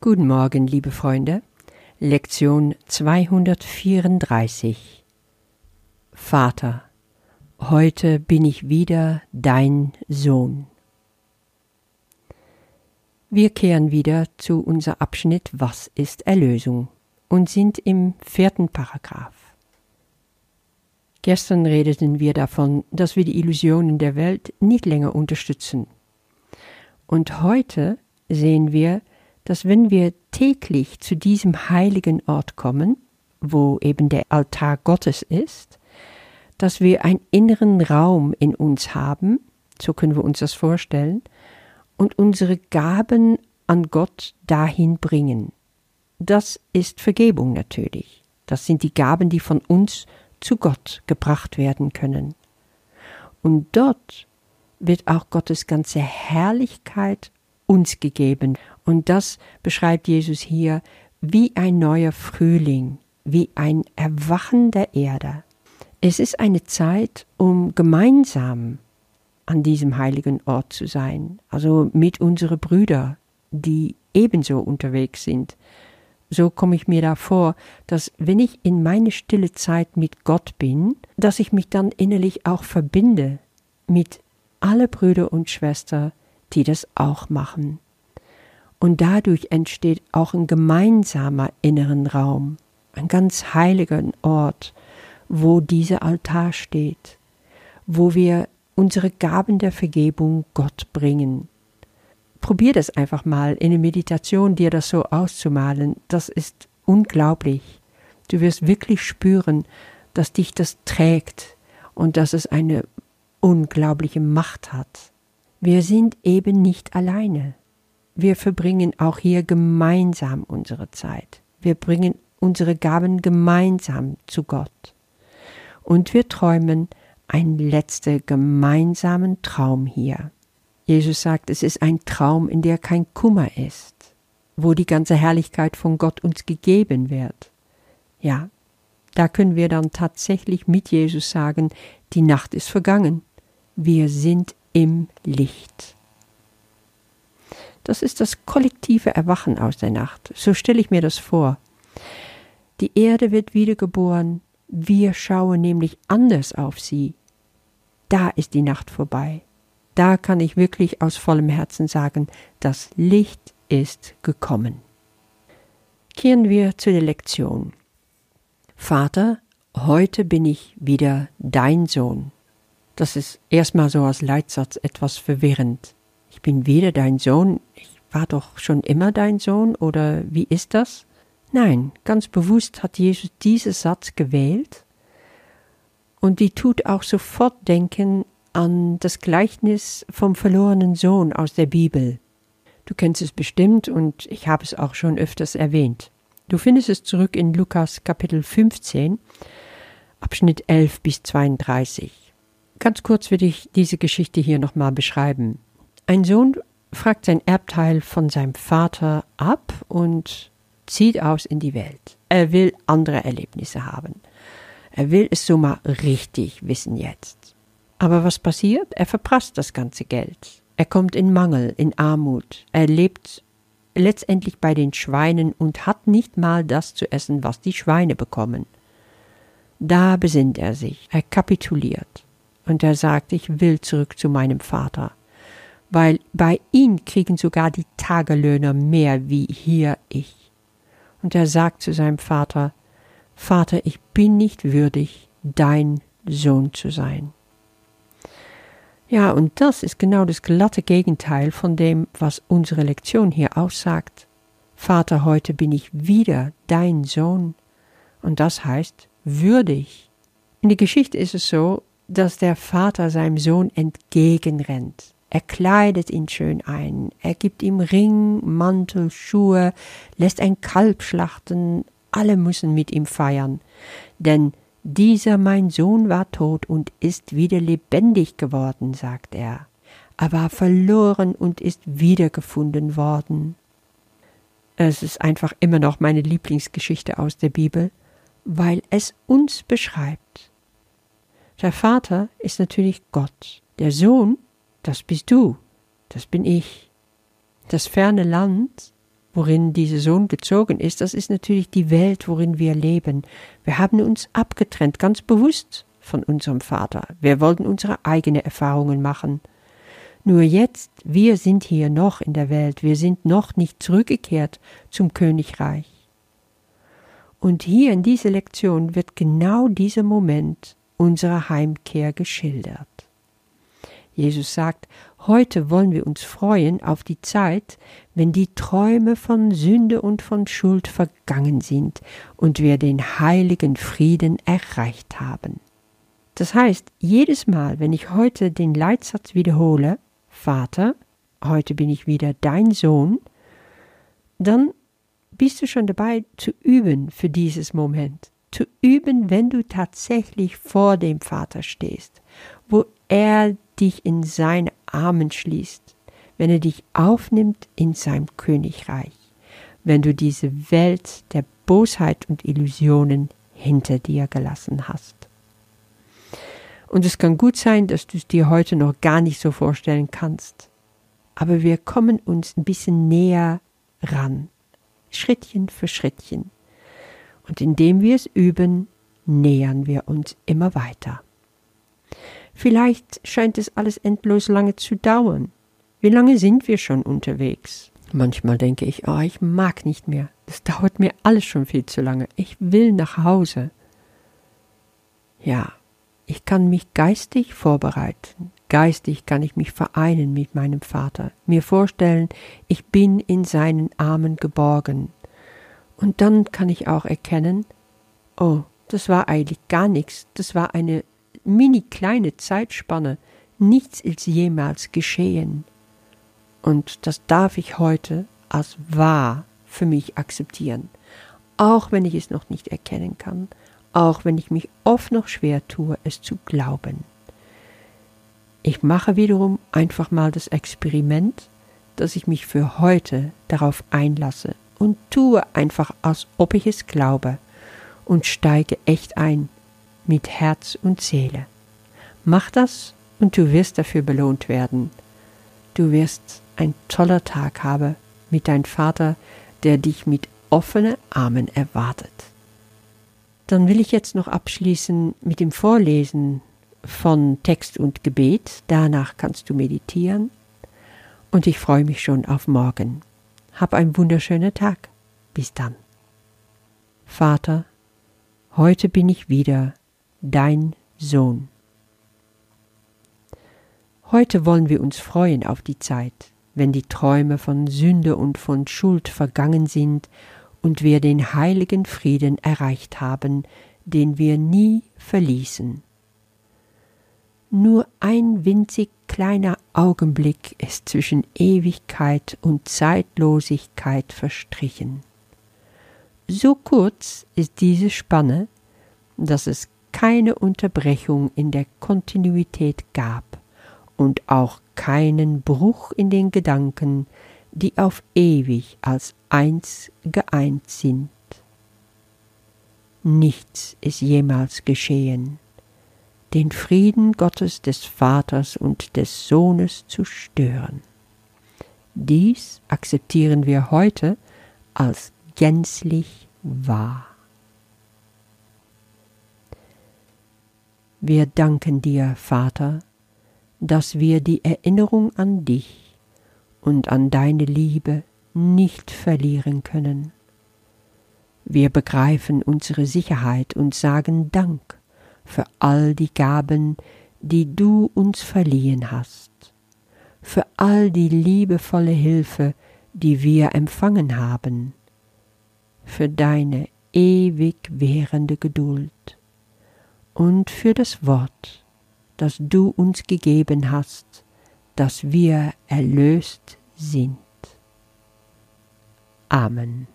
Guten Morgen, liebe Freunde. Lektion 234. Vater, heute bin ich wieder dein Sohn. Wir kehren wieder zu unser Abschnitt Was ist Erlösung und sind im vierten Paragraph. Gestern redeten wir davon, dass wir die Illusionen der Welt nicht länger unterstützen. Und heute sehen wir, dass wenn wir täglich zu diesem heiligen Ort kommen, wo eben der Altar Gottes ist, dass wir einen inneren Raum in uns haben, so können wir uns das vorstellen, und unsere Gaben an Gott dahin bringen. Das ist Vergebung natürlich. Das sind die Gaben, die von uns zu Gott gebracht werden können. Und dort wird auch Gottes ganze Herrlichkeit uns gegeben. Und das beschreibt Jesus hier wie ein neuer Frühling, wie ein Erwachen der Erde. Es ist eine Zeit, um gemeinsam an diesem heiligen Ort zu sein, also mit unseren Brüdern, die ebenso unterwegs sind, so komme ich mir da vor, dass wenn ich in meine stille Zeit mit Gott bin, dass ich mich dann innerlich auch verbinde mit alle Brüder und Schwestern, die das auch machen. Und dadurch entsteht auch ein gemeinsamer inneren Raum, ein ganz heiliger Ort, wo dieser Altar steht, wo wir unsere Gaben der Vergebung Gott bringen probier das einfach mal in der Meditation, dir das so auszumalen. Das ist unglaublich. Du wirst wirklich spüren, dass dich das trägt und dass es eine unglaubliche Macht hat. Wir sind eben nicht alleine. Wir verbringen auch hier gemeinsam unsere Zeit. Wir bringen unsere Gaben gemeinsam zu Gott. Und wir träumen einen letzten gemeinsamen Traum hier. Jesus sagt, es ist ein Traum, in der kein Kummer ist, wo die ganze Herrlichkeit von Gott uns gegeben wird. Ja, da können wir dann tatsächlich mit Jesus sagen, die Nacht ist vergangen, wir sind im Licht. Das ist das kollektive Erwachen aus der Nacht. So stelle ich mir das vor. Die Erde wird wiedergeboren, wir schauen nämlich anders auf sie. Da ist die Nacht vorbei da kann ich wirklich aus vollem Herzen sagen, das Licht ist gekommen. Kehren wir zu der Lektion. Vater, heute bin ich wieder dein Sohn. Das ist erstmal so als Leitsatz etwas verwirrend. Ich bin wieder dein Sohn, ich war doch schon immer dein Sohn, oder wie ist das? Nein, ganz bewusst hat Jesus diesen Satz gewählt, und die tut auch sofort denken an das Gleichnis vom verlorenen Sohn aus der Bibel. Du kennst es bestimmt und ich habe es auch schon öfters erwähnt. Du findest es zurück in Lukas Kapitel 15, Abschnitt 11 bis 32. Ganz kurz will ich diese Geschichte hier nochmal beschreiben. Ein Sohn fragt sein Erbteil von seinem Vater ab und zieht aus in die Welt. Er will andere Erlebnisse haben. Er will es so mal richtig wissen jetzt. Aber was passiert? Er verprasst das ganze Geld. Er kommt in Mangel, in Armut. Er lebt letztendlich bei den Schweinen und hat nicht mal das zu essen, was die Schweine bekommen. Da besinnt er sich, er kapituliert und er sagt, ich will zurück zu meinem Vater, weil bei ihm kriegen sogar die Tagelöhner mehr wie hier ich. Und er sagt zu seinem Vater, Vater, ich bin nicht würdig, dein Sohn zu sein. Ja, und das ist genau das glatte Gegenteil von dem, was unsere Lektion hier aussagt. Vater, heute bin ich wieder dein Sohn. Und das heißt würdig. In der Geschichte ist es so, dass der Vater seinem Sohn entgegenrennt. Er kleidet ihn schön ein, er gibt ihm Ring, Mantel, Schuhe, lässt ein Kalb schlachten, alle müssen mit ihm feiern, denn dieser mein Sohn war tot und ist wieder lebendig geworden, sagt er. Er war verloren und ist wiedergefunden worden. Es ist einfach immer noch meine Lieblingsgeschichte aus der Bibel, weil es uns beschreibt. Der Vater ist natürlich Gott. Der Sohn, das bist du, das bin ich. Das ferne Land, worin dieser Sohn gezogen ist, das ist natürlich die Welt, worin wir leben. Wir haben uns abgetrennt, ganz bewusst von unserem Vater. Wir wollten unsere eigenen Erfahrungen machen. Nur jetzt, wir sind hier noch in der Welt, wir sind noch nicht zurückgekehrt zum Königreich. Und hier in dieser Lektion wird genau dieser Moment unserer Heimkehr geschildert. Jesus sagt, heute wollen wir uns freuen auf die Zeit, wenn die Träume von Sünde und von Schuld vergangen sind und wir den heiligen Frieden erreicht haben. Das heißt, jedes Mal, wenn ich heute den Leitsatz wiederhole, Vater, heute bin ich wieder dein Sohn, dann bist du schon dabei zu üben für dieses Moment. Zu üben, wenn du tatsächlich vor dem Vater stehst, wo er dich in seine Armen schließt, wenn er dich aufnimmt in sein Königreich, wenn du diese Welt der Bosheit und Illusionen hinter dir gelassen hast. Und es kann gut sein, dass du es dir heute noch gar nicht so vorstellen kannst. Aber wir kommen uns ein bisschen näher ran, Schrittchen für Schrittchen. Und indem wir es üben, nähern wir uns immer weiter. Vielleicht scheint es alles endlos lange zu dauern. Wie lange sind wir schon unterwegs? Manchmal denke ich, oh, ich mag nicht mehr. Das dauert mir alles schon viel zu lange. Ich will nach Hause. Ja, ich kann mich geistig vorbereiten. Geistig kann ich mich vereinen mit meinem Vater, mir vorstellen, ich bin in seinen Armen geborgen. Und dann kann ich auch erkennen, oh, das war eigentlich gar nichts, das war eine mini kleine Zeitspanne, nichts ist jemals geschehen. Und das darf ich heute als wahr für mich akzeptieren, auch wenn ich es noch nicht erkennen kann, auch wenn ich mich oft noch schwer tue, es zu glauben. Ich mache wiederum einfach mal das Experiment, dass ich mich für heute darauf einlasse und tue einfach, als ob ich es glaube und steige echt ein mit Herz und Seele. Mach das und du wirst dafür belohnt werden. Du wirst ein toller Tag haben mit deinem Vater, der dich mit offenen Armen erwartet. Dann will ich jetzt noch abschließen mit dem Vorlesen von Text und Gebet. Danach kannst du meditieren. Und ich freue mich schon auf morgen. Hab einen wunderschönen Tag. Bis dann. Vater, heute bin ich wieder dein Sohn. Heute wollen wir uns freuen auf die Zeit, wenn die Träume von Sünde und von Schuld vergangen sind und wir den heiligen Frieden erreicht haben, den wir nie verließen. Nur ein winzig kleiner Augenblick ist zwischen Ewigkeit und Zeitlosigkeit verstrichen. So kurz ist diese Spanne, dass es keine Unterbrechung in der Kontinuität gab und auch keinen Bruch in den Gedanken, die auf ewig als eins geeint sind. Nichts ist jemals geschehen, den Frieden Gottes des Vaters und des Sohnes zu stören. Dies akzeptieren wir heute als gänzlich wahr. Wir danken dir, Vater, dass wir die Erinnerung an dich und an deine Liebe nicht verlieren können. Wir begreifen unsere Sicherheit und sagen Dank für all die Gaben, die du uns verliehen hast, für all die liebevolle Hilfe, die wir empfangen haben, für deine ewig währende Geduld und für das Wort, das du uns gegeben hast, dass wir erlöst sind. Amen.